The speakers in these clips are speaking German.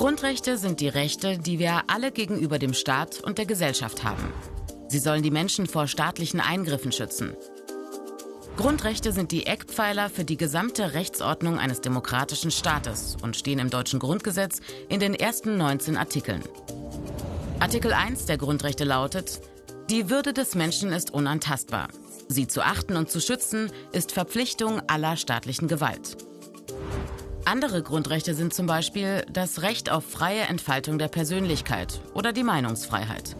Grundrechte sind die Rechte, die wir alle gegenüber dem Staat und der Gesellschaft haben. Sie sollen die Menschen vor staatlichen Eingriffen schützen. Grundrechte sind die Eckpfeiler für die gesamte Rechtsordnung eines demokratischen Staates und stehen im deutschen Grundgesetz in den ersten 19 Artikeln. Artikel 1 der Grundrechte lautet, die Würde des Menschen ist unantastbar. Sie zu achten und zu schützen ist Verpflichtung aller staatlichen Gewalt. Andere Grundrechte sind zum Beispiel das Recht auf freie Entfaltung der Persönlichkeit oder die Meinungsfreiheit.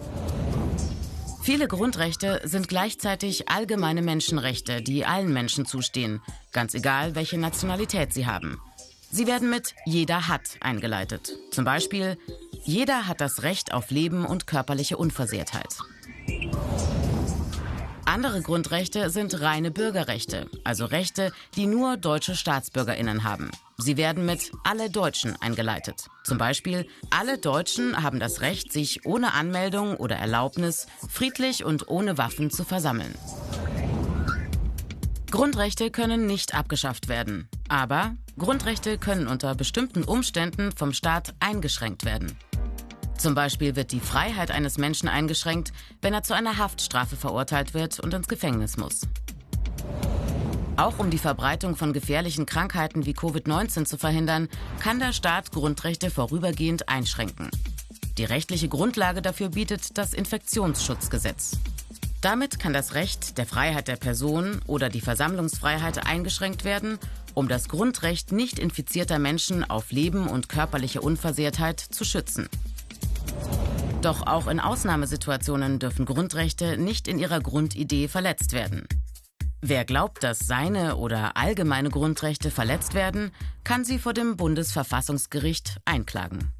Viele Grundrechte sind gleichzeitig allgemeine Menschenrechte, die allen Menschen zustehen, ganz egal, welche Nationalität sie haben. Sie werden mit Jeder hat eingeleitet. Zum Beispiel Jeder hat das Recht auf Leben und körperliche Unversehrtheit. Andere Grundrechte sind reine Bürgerrechte, also Rechte, die nur deutsche Staatsbürgerinnen haben. Sie werden mit alle Deutschen eingeleitet. Zum Beispiel, alle Deutschen haben das Recht, sich ohne Anmeldung oder Erlaubnis friedlich und ohne Waffen zu versammeln. Grundrechte können nicht abgeschafft werden, aber Grundrechte können unter bestimmten Umständen vom Staat eingeschränkt werden. Zum Beispiel wird die Freiheit eines Menschen eingeschränkt, wenn er zu einer Haftstrafe verurteilt wird und ins Gefängnis muss. Auch um die Verbreitung von gefährlichen Krankheiten wie Covid-19 zu verhindern, kann der Staat Grundrechte vorübergehend einschränken. Die rechtliche Grundlage dafür bietet das Infektionsschutzgesetz. Damit kann das Recht der Freiheit der Person oder die Versammlungsfreiheit eingeschränkt werden, um das Grundrecht nicht infizierter Menschen auf Leben und körperliche Unversehrtheit zu schützen. Doch auch in Ausnahmesituationen dürfen Grundrechte nicht in ihrer Grundidee verletzt werden. Wer glaubt, dass seine oder allgemeine Grundrechte verletzt werden, kann sie vor dem Bundesverfassungsgericht einklagen.